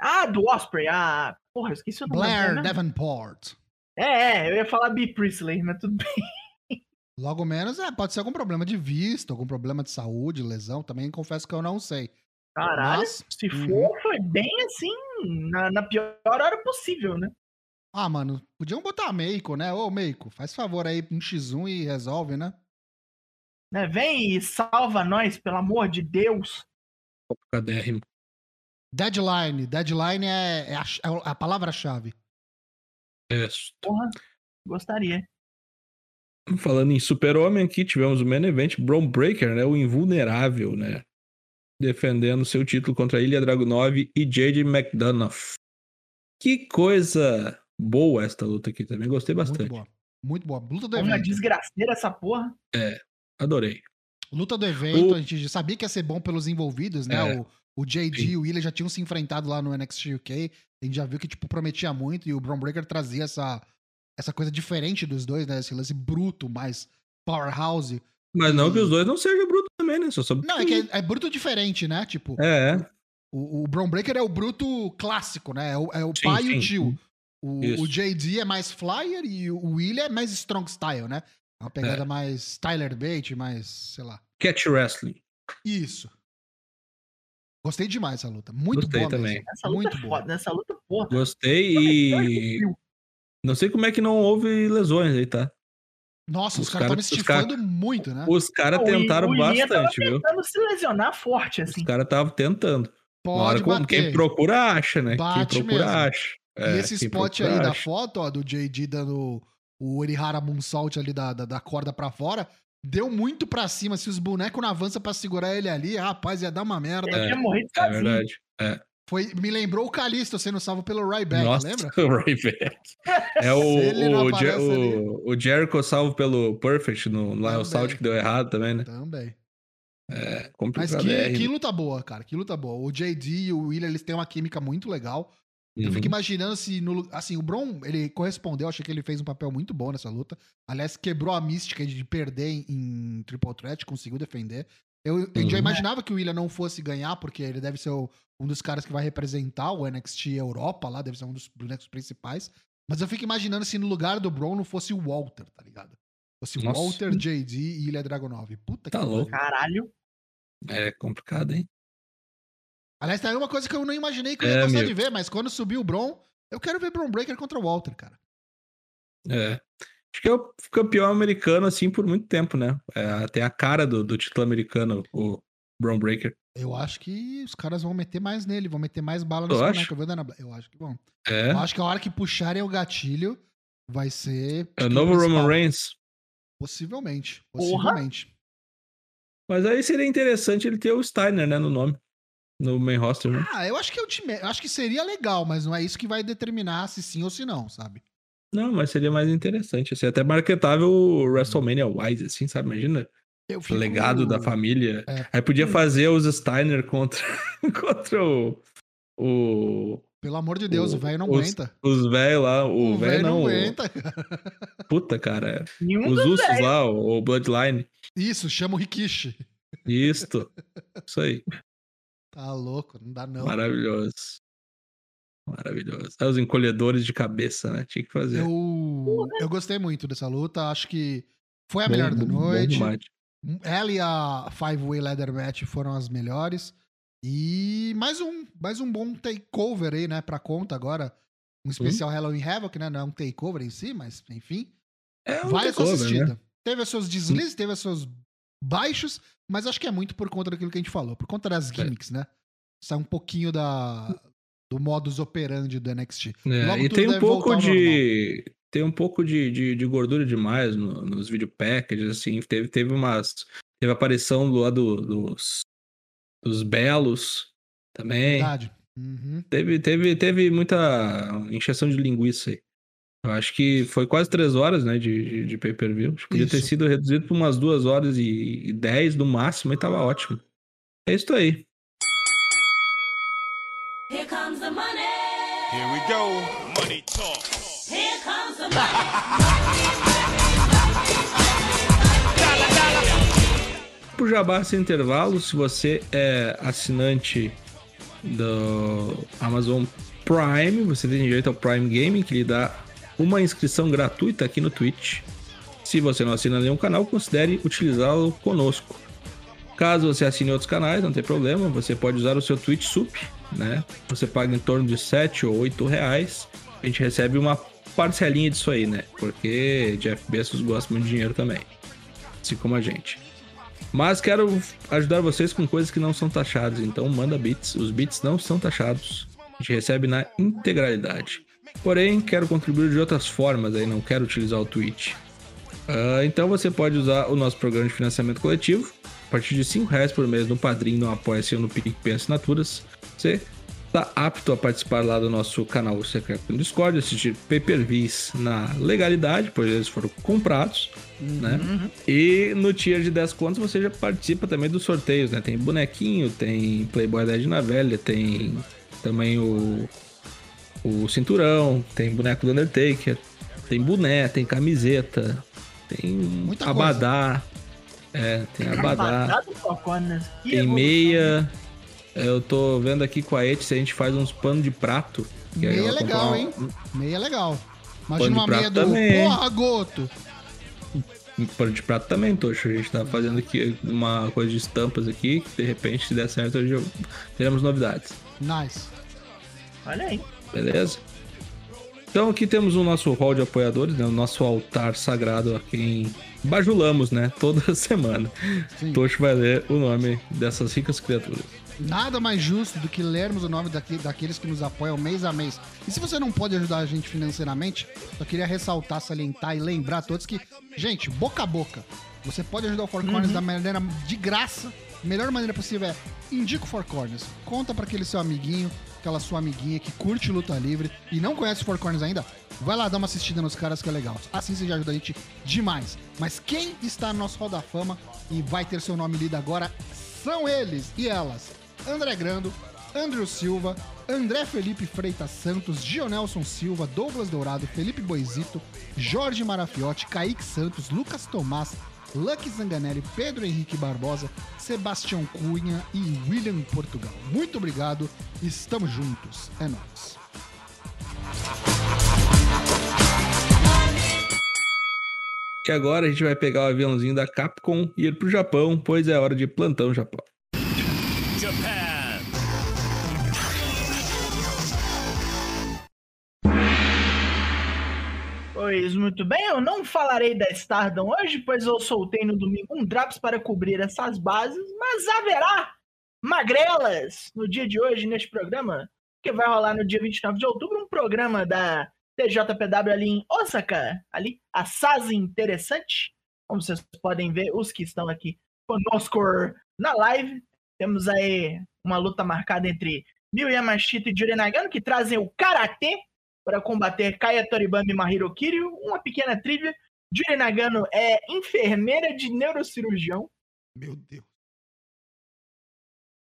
Ah, do Osprey. Ah, porra, eu esqueci o nome Blair dela. Davenport. É, é, eu ia falar B. Priestley, mas tudo bem. Logo menos, é, pode ser algum problema de vista, algum problema de saúde, lesão. Também confesso que eu não sei. Caralho, Mas- se Uhum. for, foi bem assim, na, na pior hora possível, né? Ah, mano, podiam botar a Meiko, né? Ô, Meiko, faz favor aí, um x1 e resolve, né? né? Vem e salva nós, pelo amor de Deus. Deadline. Deadline é, é a, é a palavra-chave. É. Porra, gostaria. Falando em super-homem aqui, tivemos o main event Braun Breaker, né? O invulnerável, né? Defendendo seu título contra a Ilya Dragunov e Jade McDonough. Que coisa boa esta luta aqui também. Gostei Muito bastante. boa. Muito boa. Luta do Uma evento. desgraceira essa porra. Adorei. Luta do evento, O- a gente já sabia que ia ser bom pelos envolvidos, né? É. O, o JD Sim. e o William já tinham se enfrentado lá no NXT UK. A gente já viu que, tipo, prometia muito e o Braun Breaker trazia essa, essa coisa diferente dos dois, né? Esse lance bruto, mais powerhouse. Mas não E- que os dois não sejam brutos também, né? Só sobre Não, é que é, é bruto diferente, né? Tipo, É, o, o Braun Breaker é o bruto clássico, né? É o, é o Sim, pai e o sim. tio. O, Isso. o JD é mais flyer e o William é mais strong style, né? É uma pegada mais Tyler Bate, mais, sei lá. Catch Wrestling. Isso. Gostei demais dessa luta. Muito Gostei boa também. mesmo. Essa luta Muito é boa. foda, nessa luta, porra. Gostei e. Não sei como é que não houve lesões aí, tá? Nossa, os, Os caras estão me os estifando muito, né? Os caras tentaram o Ilya tava bastante, viu? tentando se lesionar forte, Os assim. caras estavam tentando. Hora, Pode como- bater. quem procura, acha, né? Bate quem procura, mesmo. acha. E É, esse quem spot procura, aí da foto, ó, do JD dando o Orihara Moonsault ali da, da, da corda pra fora, deu muito pra cima. Se os bonecos não avançam pra segurar ele ali, rapaz, ia dar uma merda. Ele tinha morrido É sozinho. verdade. Foi, me lembrou o Calisto sendo salvo pelo Ryback, Nossa, lembra? o Ryback. É o, o, Jer- o, o Jericho salvo pelo Perfect no Lion Também. Salt que deu errado também, né? Também. É Mas complicado. que, que luta boa, cara. Que luta boa. O JD e o William, eles têm uma química muito legal. Eu Uhum. fico imaginando se no. Assim, o Bron, ele correspondeu, achei que ele fez um papel muito bom nessa luta. Aliás, quebrou a mística de perder em, em Triple Threat, conseguiu defender. Eu, eu já Uhum. imaginava que o William não fosse ganhar, porque ele deve ser o- um dos caras que vai representar o NXT Europa lá, deve ser um dos bonecos principais. Mas eu fico imaginando se no lugar do Bron não fosse o Walter, tá ligado? Fosse o Nossa. Walter, JD e Ilha Dragonov. Puta Tá que louco. pariu. Caralho. É complicado, hein? Aliás, tá aí uma coisa que eu não imaginei que eu ia É, gostar amigo. de ver, mas quando subiu o Bron, eu quero ver Bron Breaker contra o Walter, cara. É. Acho que é o campeão americano, assim, por muito tempo, né? É, tem a cara do, do título americano, o Braun Breaker. Eu acho que os caras vão meter mais nele, vão meter mais bala acha? boneco, viu, Dana Black? Eu acho que vão. É. Eu acho que a hora que puxarem o gatilho vai ser. É o título novo. Roman Reigns. Possivelmente. Porra. Possivelmente. Mas aí seria interessante ele ter o Steiner, né, no nome. No main roster, né? Ah, eu acho que é o time. Eu acho que seria legal, mas não é isso que vai determinar se sim ou se não, sabe? Não, mas seria mais interessante. Assim, até marketável o WrestleMania Wise, assim, sabe? Imagina Eu o legado da família. É. Aí podia fazer os Steiner contra, contra o, o. Pelo amor de Deus, o O- velho não os- aguenta. Os velhos lá. O, O velho não. não o- aguenta. Puta, cara. Nenhum Os ursos velhos. lá, o, o Bloodline. Isso, chama o Rikishi. Isto. Isso aí. Tá louco, não dá não. Maravilhoso. Maravilhoso. É os encolhedores de cabeça, né? Tinha que fazer. Eu, eu gostei muito dessa luta, acho que foi a Bom- melhor da noite. demais. Ela e a Five Way Leather Match foram as melhores. E mais um, mais um bom takeover aí, né, pra conta agora. Um especial Halloween Havoc, né? Não é um takeover em si, mas enfim. É um Vale a sua takeover, assistida. né? Teve os seus deslizes, teve os seus baixos, mas acho que é muito por conta daquilo que a gente falou, por conta das gimmicks, né? Sai um pouquinho da, do modus operandi do NXT. É, e tem um pouco de. Tem um pouco de, de, de gordura demais no- nos video packages, assim. Teve, teve umas. Teve aparição do lado dos. Dos belos também. Verdade. Uhum. Teve, teve, teve muita encheção de linguiça aí. Eu acho que foi quase três horas, né, de, de, de pay-per-view. Podia ter Isso. sido reduzido para umas duas horas e, e dez no máximo e tava ótimo. É isso aí. Here comes the money. Here we go. Money talk. Here comes the money. Pro Jabá sem intervalo, se você é assinante do Amazon Prime, você tem direito ao Prime Gaming, que lhe dá uma inscrição gratuita aqui no Twitch. Se você não assina nenhum canal, considere utilizá-lo conosco. Caso você assine outros canais, não tem problema, você pode usar o seu Twitch Sup, né? Você paga em torno de 7 ou 8 reais. A gente recebe uma parcelinha disso aí, né? Porque Jeff Bezos gosta muito de dinheiro também. Assim como a gente. Mas quero ajudar vocês com coisas que não são taxadas, então manda bits. Os bits não são taxados. A gente recebe na integralidade. Porém, quero contribuir de outras formas aí, não quero utilizar o Twitch. Ah, então você pode usar o nosso programa de financiamento coletivo. A partir de 5 reais por mês no Padrim, no Apoia-se ou no PicPay Assinaturas. Você está apto a participar lá do nosso canal secreto no Discord, assistir pay-per-views na legalidade, pois eles foram comprados, né? E no tier de 10 contos você já participa também dos sorteios, né? Tem bonequinho, tem Playboy da Edna Velha, tem também o, o cinturão, tem boneco do Undertaker, tem boné, tem camiseta, tem Muita abadá, é, tem abadá. Que Tem meia. Eu tô vendo aqui com a Et se a gente faz uns panos de prato. Meia é legal, comprar hein? Meia é legal. Pano Imagina de uma meia prato do também? Porra, Goto. Pano de prato também, Tocho. A gente tá fazendo aqui uma coisa de estampas aqui. Que de repente, se der certo, hoje eu- teremos novidades. Nice. Olha aí. Beleza? Então aqui temos o nosso hall de apoiadores, né? O nosso altar sagrado a quem bajulamos, né? Toda semana. Sim. Tocho vai ler o nome dessas ricas criaturas. Nada mais justo do que lermos o nome daqui- daqueles que nos apoiam mês a mês. E se você não pode ajudar a gente financeiramente, só queria ressaltar, salientar e lembrar a todos que, gente, boca a boca. Você pode ajudar o Four Corners da maneira de graça. A melhor maneira possível é indica o Four Corners. Conta pra aquele seu amiguinho, aquela sua amiguinha que curte luta livre e não conhece o Four Corners ainda. Vai lá dar uma assistida nos caras que é legal. Assim você já ajuda a gente demais. Mas quem está no nosso Hall da Fama e vai ter seu nome lido agora são eles e elas. André Grando, Andrew Silva, André Felipe Freitas Santos, Gionelson Silva, Douglas Dourado, Felipe Boisito, Jorge Marafiotti, Kaique Santos, Lucas Tomás, Lucky Zanganelli, Pedro Henrique Barbosa, Sebastião Cunha e William Portugal. Muito obrigado, estamos juntos. É nóis. E agora a gente vai pegar o aviãozinho da Capcom e ir pro Japão, pois é hora de plantão Japão. Pois muito bem, eu não falarei da Stardom hoje, pois eu soltei no domingo um Drops para cobrir essas bases, mas haverá magrelas no dia de hoje neste programa, que vai rolar no dia 29 de outubro, um programa da TJPW ali em Osaka, ali, a Interessante, como vocês podem ver, os que estão aqui conosco na live, temos aí uma luta marcada entre Miyu Yamashita e Juri Nagano, que trazem o Karatê para combater Kaya Toribami e Mahiro Kiryu. Uma pequena trivia. Juri Nagano é enfermeira de neurocirurgião. Meu Deus.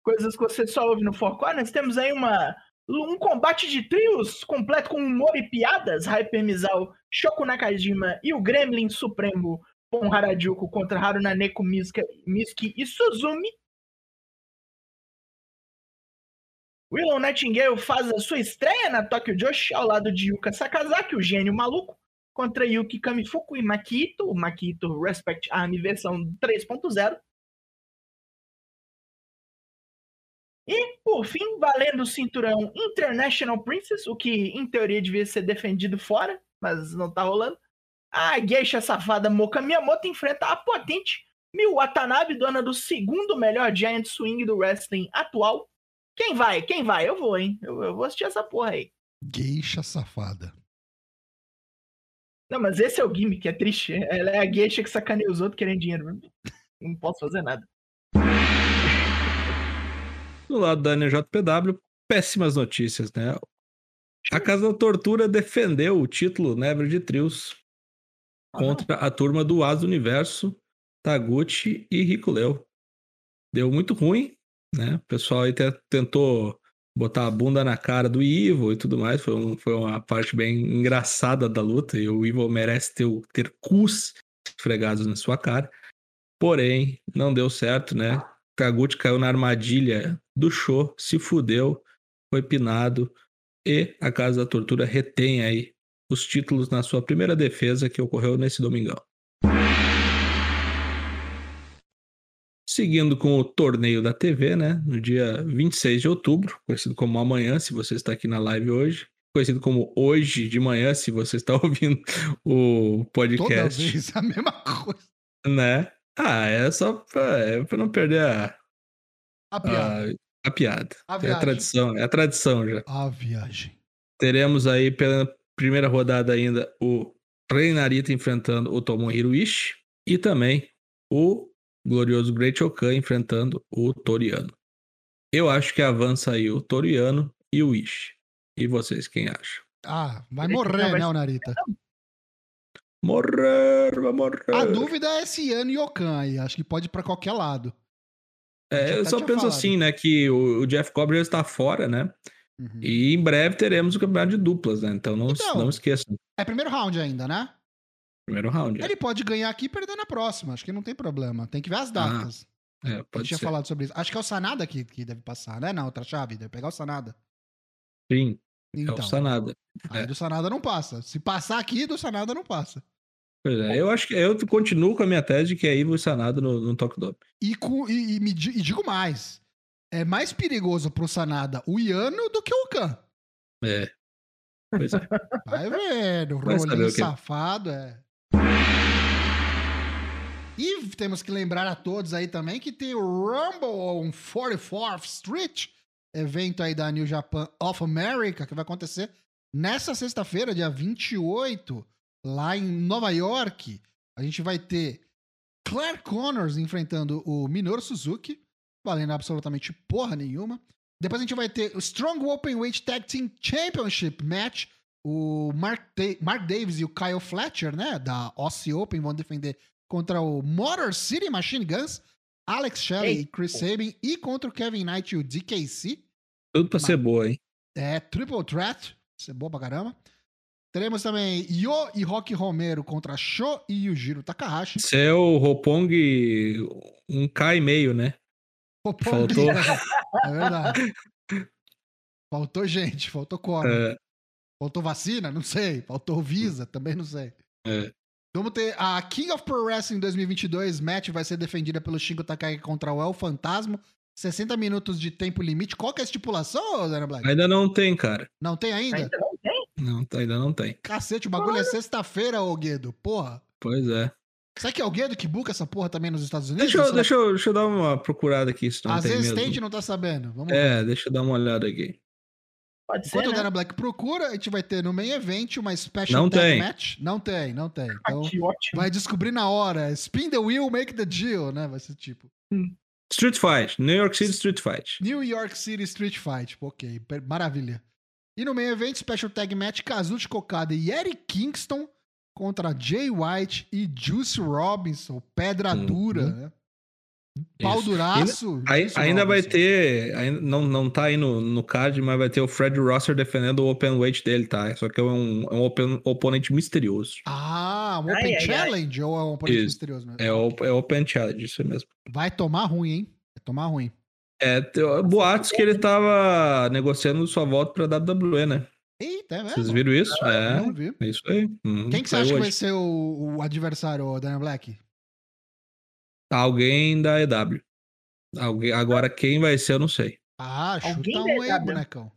Coisas que você só ouve no Four Corners. Temos aí uma, um combate de trios completo com humor e piadas. Hyper Mizal, Shoko Nakajima e o Gremlin Supremo com Harajuku contra Harunaneko Mizuki e Suzumi. Willow Nightingale faz a sua estreia na Tokyo Joshi ao lado de Yuka Sakazaki, o gênio maluco, contra Yuki Kamifuku e Makito, o Makito Respect Army versão 3.0. E, por fim, valendo o cinturão International Princess, o que em teoria devia ser defendido fora, mas não tá rolando. A geisha safada Moka Miyamoto enfrenta a potente Miyu Watanabe, dona do segundo melhor Giant Swing do wrestling atual. Quem vai? Quem vai? Eu vou, hein? Eu, eu vou assistir essa porra aí. Geisha safada. Não, mas esse é o gimmick, é triste. Ela é a geisha que sacaneia os outros querendo dinheiro. Não posso fazer nada. Do lado da NJPW, péssimas notícias, né? A Casa da Tortura defendeu o título Never de Trios contra a turma do As do Universo, Taguchi e Rico Leo. Deu muito ruim, né? O pessoal aí te- tentou botar a bunda na cara do Ivo e tudo mais. Foi, um- foi uma parte bem engraçada da luta e o Ivo merece ter, ter cus esfregados na sua cara. Porém, não deu certo, né? Taguchi caiu na armadilha do show, se fudeu, foi pinado e a Casa da Tortura retém aí os títulos na sua primeira defesa que ocorreu nesse domingão. Seguindo com o torneio da TV, né? No dia 26 de outubro, conhecido como amanhã, se você está aqui na live hoje. Conhecido como hoje de manhã, se você está ouvindo o Toda podcast, vez a mesma coisa. né? Ah, é só pra, é pra não perder a, A piada. a, a piada. A é a tradição, é a tradição já. A viagem. Teremos aí pela primeira rodada ainda o Rei Narita enfrentando o Tomohiro Ishii e também o glorioso Great Okan enfrentando o Toriano. Eu acho que avança aí o Toriano e o Ishii. E vocês, quem acham? Ah, vai morrer, né, o Narita? Morrer, vai morrer. A dúvida é esse ano e Okan aí. Acho que pode ir pra qualquer lado. É, eu só penso falado. assim, né, que o, o Jeff Cobb já está fora, né? Uhum. E em breve teremos o campeonato de duplas, né? Então não, Então. não esqueçam. É primeiro round ainda, né? Primeiro round. é. Ele pode ganhar aqui e perder na próxima. Acho que não tem problema. Tem que ver as datas. É, Eu pode tinha ser. falado sobre isso. Acho que é o Sanada que, que deve passar, né? Na outra chave. Deve pegar o Sanada. Sim, é Então, o Sanada. aí é. do Sanada não passa. Se passar aqui, do Sanada não passa. Pois é, eu acho que eu continuo com a minha tese de que é Ivo e Sanada no, no Dome. E, com- e- e me e digo mais. É mais perigoso pro Sanada o Iano do que o Okan. É. Pois é. Vai vendo, rolinho safado, é. E temos que lembrar a todos aí também que tem o Rumble on 44th Street, evento aí da New Japan of America, que vai acontecer nessa sexta-feira, dia 28, lá em Nova York. A gente vai ter Claire Connors enfrentando o Minoru Suzuki, valendo absolutamente porra nenhuma. Depois a gente vai ter o Strong Openweight Tag Team Championship Match. O Mark, Mark Davis e o Kyle Fletcher, né, da Aussie Open, vão defender contra o Motor City Machine Guns, Alex Shelley e Eita. Chris Sabin, e contra o Kevin Knight e o DKC. Tudo pra ser boa, hein? É Triple Threat, isso é bom pra caramba. Teremos também Yo e Rock Romero contra Sho e Yujiro Takahashi. Seu Ropong um K e meio, né? Faltou. É verdade. Faltou gente, faltou como. É, Faltou vacina? Não sei. Faltou Visa? Também não sei. é. Vamos ter a King of Pro Wrestling 2022 match vai ser defendida pelo Shingo Takagi contra o El Fantasma. 60 minutos de tempo limite. Qual que é a estipulação, Dana Black? Ainda não tem, cara. Não tem ainda? Ainda não tem? Não, ainda não tem. Cacete, o bagulho é sexta-feira, ô Guedo. Porra. Pois é. Será que é o Guedo que buca essa porra também nos Estados Unidos? Deixa eu, deixa eu, deixa eu dar uma procurada aqui, se não Às tem vezes mesmo. tem, a gente não tá sabendo. Vamos ver. É, deixa eu dar uma olhada aqui. Pode ser, Enquanto o né? Dana Black procura, a gente vai ter no main event uma special Não tag tem. match. Não tem, não tem. Ah, Então ótimo. vai descobrir na hora. Spin the wheel, make the deal, né? Vai ser tipo. Street Fight, New York City Street Fight. New York City Street Fight. Ok, maravilha. E no main event, special tag match, Kazuchi Kokada e Eric Kingston contra Jay White e Juice Robinson. Pedra Uhum. dura, né? Pau duraço. Aí- Juice ainda vai Robinson. ter. Ainda, não, não tá aí no, no card, mas vai ter o Fred Rosser defendendo o open weight dele, tá? Só que é um, é um open- oponente misterioso. Ah, um Ai, Open ai, ai. Challenge ou é um oponente Isso. misterioso mesmo? É, o, é Open Challenge, isso mesmo. Vai tomar ruim, hein? Vai tomar ruim. É, boatos que ele tava negociando sua volta pra WWE, né? Eita, é mesmo? Vocês viram isso? É, Não vi. é isso aí. Uhum, Quem que você acha que vai hoje. ser o, o adversário, o Daniel Black? Alguém da EW. Alguém, agora, quem vai ser, eu não sei. Ah, chuta Alguém um da aí, EW. bonecão.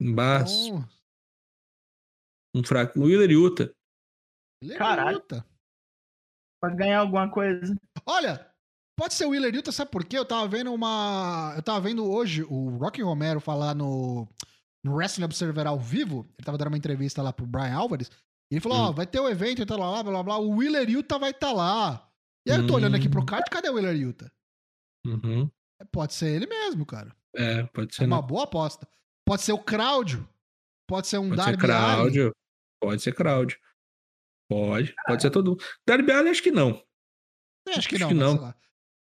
Mas, Então, um fraco. O Willer Yuta. Caralho. Pra ganhar alguma coisa. Olha, pode ser o Willer Newton, sabe por quê? Eu tava vendo uma. Eu tava vendo hoje o Rocky Romero falar no, no Wrestling Observer ao vivo. Ele tava dando uma entrevista lá pro Brian Álvares. E ele falou: Ó, Hum. vai ter o evento e tal, lá, blá, blá, blá. O Willer Yuta vai estar lá. E aí eu tô olhando aqui pro Hum. card, cadê o Willer Yuta? Uhum. Pode ser ele mesmo, cara. É, pode É ser, uma né? boa aposta. Pode ser o Cláudio. pode ser um Pode ser Darby Allin. Cláudio. Pode ser Cláudio. Pode. Pode ser todo mundo. Darby Allin acho que não. É, acho que acho não, que não. sei lá.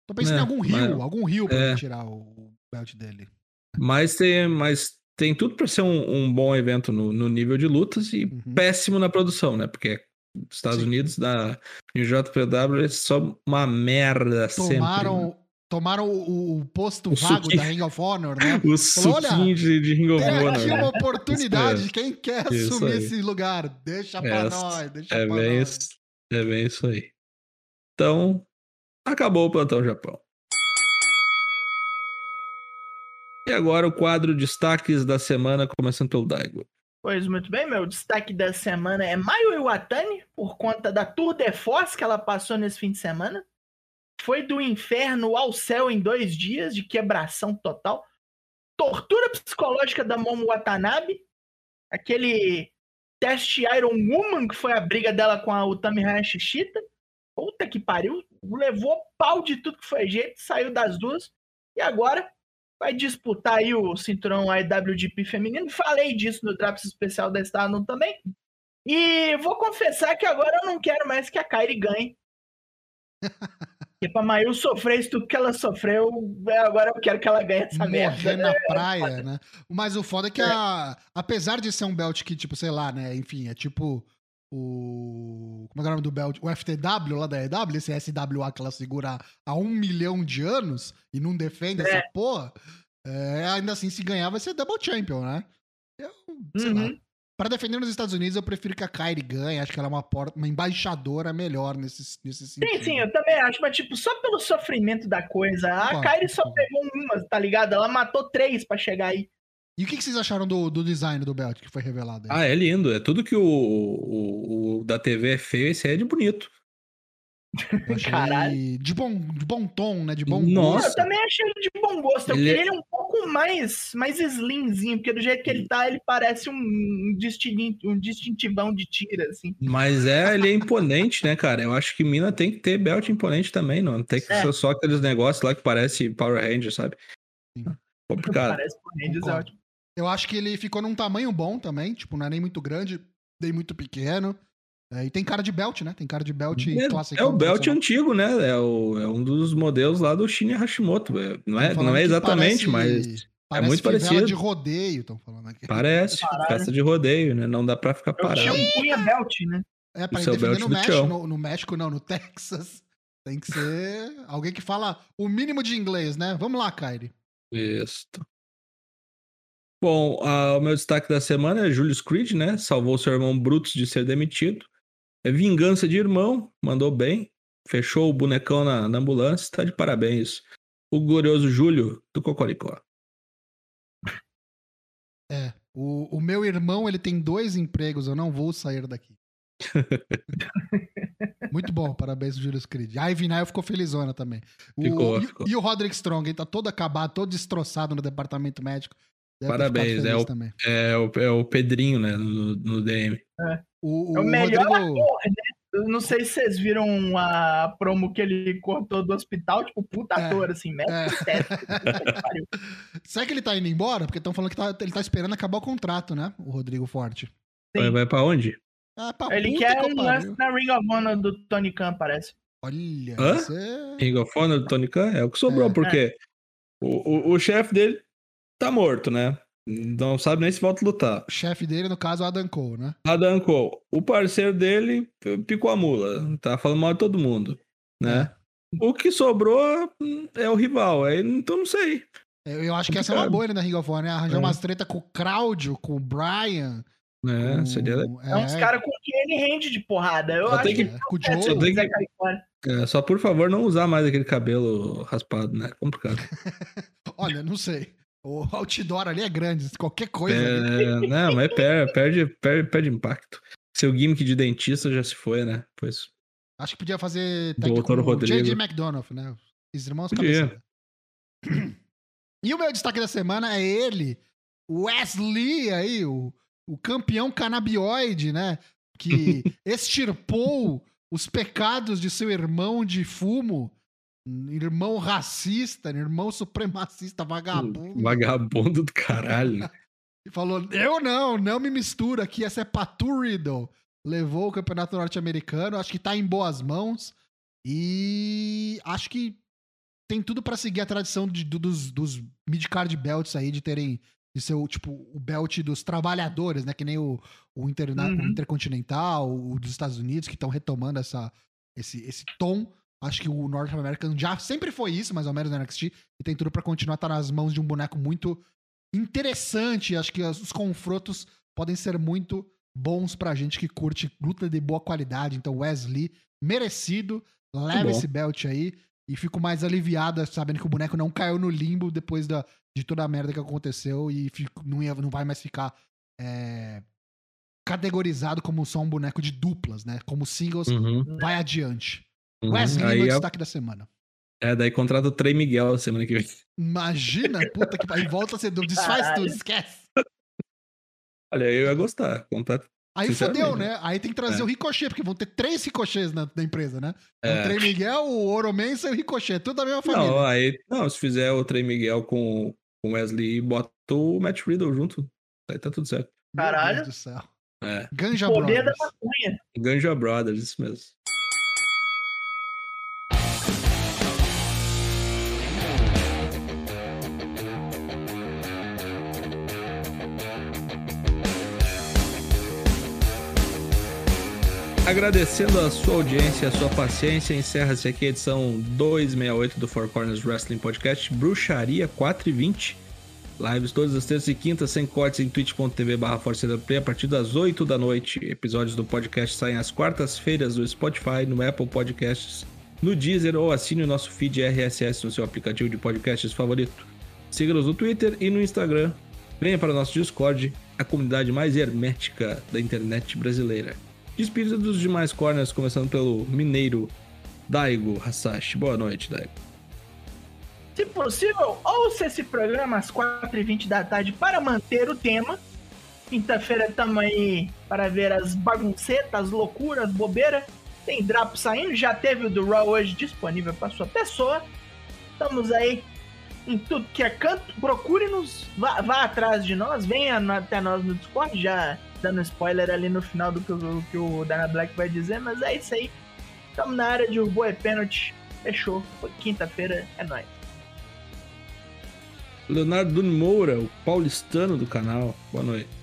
Tô pensando É, em algum rio, mas- algum rio pra é. tirar o, belt dele. Mas tem, mas tem tudo pra ser um, um bom evento no, no nível de lutas e Uhum. péssimo na produção, né? Porque Estados Sim. Unidos, da em JPW, é só uma merda sempre. né? Tomaram, tomaram o, o posto O vago suquinho. da Ring of Honor, né? O suquinho de, de Ring of Honor. aqui né? uma oportunidade. Isso Quem quer assumir esse lugar? Deixa pra É, nós, deixa É pra bem, nós. isso, é bem isso aí. Então, acabou o Plantão Japão. E agora o quadro Destaques da Semana, começando pelo Daigo. Pois muito bem, meu destaque da semana é Mayu Iwatani, por conta da Tour de Force que ela passou nesse fim de semana. Foi do inferno ao céu em dois dias, de quebração total. Tortura psicológica da Momo Watanabe. Aquele teste Iron Woman, que foi a briga dela com a Utami Hayashishita. Puta que pariu. Levou pau de tudo que foi jeito, saiu das duas. E agora vai disputar aí o cinturão IWGP feminino. Falei disso no Draft especial da Stardom também. E vou confessar que agora eu não quero mais que a Kairi ganhe. Porque pra Mayu sofrer isso tudo que ela sofreu, é, agora eu quero que ela ganhe essa merda. Morrer né? na praia, né? Mas o foda é que, a, apesar de ser um belt que, tipo, sei lá, né? Enfim, é tipo o. Como é que é o nome do belt? O FTW lá da EW, esse SWA que ela segura há um milhão de anos e não defende essa porra. é, ainda assim, se ganhar, vai ser double champion, né? Eu, sei lá. Uhum. Pra defender nos Estados Unidos, eu prefiro que a Kyrie ganhe. Acho que ela é uma, por- uma embaixadora melhor nesse, nesse sentido. Sim, sim, eu também acho, mas tipo, só pelo sofrimento da coisa. A Kairi só pegou uma, tá ligado? Ela matou três pra chegar aí. E o que, que vocês acharam do, do design do belt que foi revelado aí? Ah, é lindo. É tudo que o, o, o da TV é feio, esse aí é de bonito. Caralho. De bom, de bom tom, né? De bom Nossa. Eu também achei ele de bom gosto. Eu Ele- queria ele um pouco mais, mais slimzinho, porque do jeito que ele tá, ele parece um, um, distin- um distintivão de tira, assim. Mas é, ele é imponente, né, cara? Eu acho que mina tem que ter belt imponente também, não tem que É. ser só aqueles negócios lá que parece Power Ranger, sabe? Sim. Complicado. Parece por Rangers, é ótimo. Eu acho que ele ficou num tamanho bom também. Tipo, não é nem muito grande, nem muito pequeno. É, e tem cara de belt, né? Tem cara de belt É, clássico. é o belt antigo, né? É, o, é um dos modelos lá do Shinya Hashimoto. É, Não é, não é exatamente, mas parece muito parecido. de rodeio, estão falando aqui. parece. Festa de rodeio, né? Não dá pra ficar Eu parado. tinha um punha belt, né? É, pra é o defender belt no México, no, no México não, no Texas. Tem que ser alguém que fala o mínimo de inglês, né? Vamos lá, Kyrie. Isso. Bom, ah, o meu destaque da semana é Julius Creed, né? Salvou seu irmão Brutus de ser demitido. É vingança de irmão, mandou bem. Fechou o bonecão na, na ambulância, tá de parabéns. O glorioso Júlio do Cocoricó. É. O, o meu irmão, ele tem dois empregos, eu não vou sair daqui. Muito bom, parabéns, Julius Creed. A Nile ficou felizona também. O- Ficou, e, ficou. e o Roderick Strong, ele tá todo acabado, todo destroçado no departamento médico. Deve Parabéns, é o- também. É o, é o Pedrinho, né? No, no DM. O, É o melhor Rodrigo- ator, né? Eu não sei se vocês viram a promo que ele cortou do hospital, tipo, puta É, ator, assim, médico é. que pariu. Será que ele tá indo embora? Porque estão falando que tá- ele tá esperando acabar o contrato, né? O Rodrigo Forte. Sim. Vai, vai pra onde? Ah, pra Ele quer que um pariu. lance na Ring of Honor do Tony Khan, parece. Olha, Hã? você... Ring of Honor do Tony Khan? É o que sobrou, É. porque o, o, o chefe dele tá morto, né? Não sabe nem se volta a lutar. O chefe dele, no caso, é o Adam Cole, né? Adam Cole, o parceiro dele picou a mula, tá falando mal de todo mundo, né? O que sobrou hum, é o rival, aí então não sei. Eu, eu acho que essa é uma boa ele na Ring of Honor, né? Arranjar É. umas treta com o Cláudio, com o Brian. né? com... seria legal. É uns caras com quem ele rende de porrada. Eu Só acho que, que- é, com o é, Joe. tem que-. É, só por favor não usar mais aquele cabelo raspado, né? Complicado. Olha, não sei. O outdoor ali é grande, qualquer coisa. É, não, mas perde, perde, perde, perde impacto. Seu gimmick de dentista já se foi, né? Pois. Acho que podia fazer tag Doutor o Rodrigo. J.J. McDonough, né? Os irmãos Podia. E o meu destaque da semana é ele, o Wesley aí, o, o campeão canabioide, né? Que extirpou os pecados de seu irmão de fumo, irmão racista, irmão supremacista, vagabundo. Vagabundo do caralho. e falou: Eu não, não me mistura aqui, essa é Patu Riddle. Levou o campeonato norte-americano, acho que tá em boas mãos. E acho que tem tudo pra seguir a tradição de- do- dos, dos mid-card belts aí, de terem. De ser o, tipo, o belt dos trabalhadores, né? Que nem o, o, interna- o Uhum. Intercontinental, o dos Estados Unidos, que estão retomando essa, esse, esse tom. Acho que o North American já sempre foi isso, mais ou menos, no NXT. E tem tudo pra continuar estar nas mãos de um boneco muito interessante. Acho que os confrontos podem ser muito bons pra gente que curte luta de boa qualidade. Então, Wesley, merecido, leva esse belt aí. E fico mais aliviada sabendo que o boneco não caiu no limbo depois da, de toda a merda que aconteceu e fico- não, ia, não vai mais ficar é, categorizado como só um boneco de duplas, né? Como singles, Uhum, vai adiante. Uhum. Wesley, Aí meu é, destaque da semana. é, daí contrata o Trey Miguel semana que vem. Imagina, puta que pariu. Volta a ser. Desfaz Caralho. tudo, esquece. Olha, eu ia gostar. Contrata. Aí fodeu, né? Aí tem que trazer É. o Ricochet, porque vão ter três Ricochets na, na empresa, né? É. O Trey Miguel, o Oromensa e o Ricochet. Tudo da mesma família. Não, aí. Não, se fizer o Trey Miguel com com o Wesley e bota o Matt Riddle junto. Aí tá tudo certo. Meu Caralho. Deus do céu. É. Ganja Poder da Brothers. maconha. Ganja Brothers, isso mesmo. Agradecendo a sua audiência e a sua paciência, encerra-se aqui a edição 268 do Four Corners Wrestling Podcast, Bruxaria 4 e 20. Lives todas as terças e quintas, sem cortes em twitch.tv barra a partir das 8 da noite. Episódios do podcast saem às quartas-feiras no Spotify, no Apple Podcasts, no Deezer ou assine o nosso feed RSS no seu aplicativo de podcasts favorito. Siga-nos no Twitter e no Instagram. Venha para o nosso Discord, a comunidade mais hermética da internet brasileira. Despedida dos demais corners, começando pelo mineiro Daigo Hasashi. Boa noite, Daigo. Se possível, ouça esse programa às 4h20 da tarde para manter o tema. Quinta-feira estamos aí para ver as baguncetas, as loucuras, bobeira. Tem drapo saindo, já teve o do Raw hoje disponível para sua pessoa. Estamos aí em tudo que é canto. Procure-nos, vá, vá atrás de nós, venha até nós no Discord, já dando spoiler ali no final do que o, que o Dana Black vai dizer, mas é isso aí. Estamos na área de Boa é pênalti. Fechou. Foi Quinta-feira é nóis. Leonardo Moura, o paulistano do canal. Boa noite.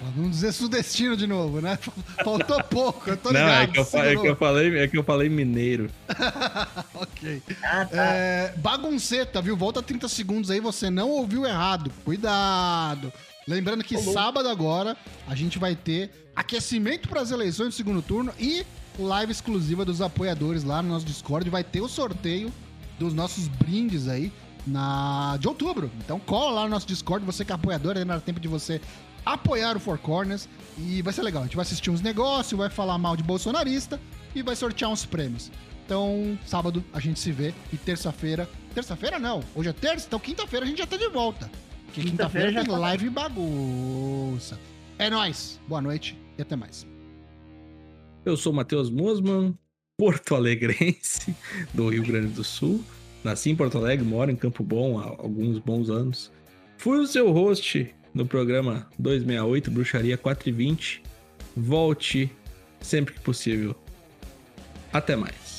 Pra não dizer sudestino de novo, né? Faltou pouco, eu tô Não, ligado. é que, eu, é, que eu falei, é que eu falei mineiro. ok. Ah, tá. É, bagunceta, viu? Volta 30 segundos aí, você não ouviu errado. Cuidado. Lembrando que sábado agora a gente vai ter aquecimento para as eleições do segundo turno e live exclusiva dos apoiadores lá no nosso Discord. Vai ter o sorteio dos nossos brindes aí na de outubro. Então cola lá no nosso Discord, você que é apoiador, ainda dá tempo de você apoiar o Four Corners e vai ser legal. A gente vai assistir uns negócios, vai falar mal de bolsonarista e vai sortear uns prêmios. Então, sábado a gente se vê e terça-feira. Terça-feira não, hoje é terça, então quinta-feira a gente já tá de volta. Porque Quinta-feira já tem tá- live bagunça. É nóis, boa noite e até mais. Eu sou o Matheus Mosman, porto alegrense do Rio Grande do Sul. Nasci em Porto Alegre, moro em Campo Bom há alguns bons anos. Fui o seu host no programa 268, Bruxaria 420. Volte sempre que possível. Até mais.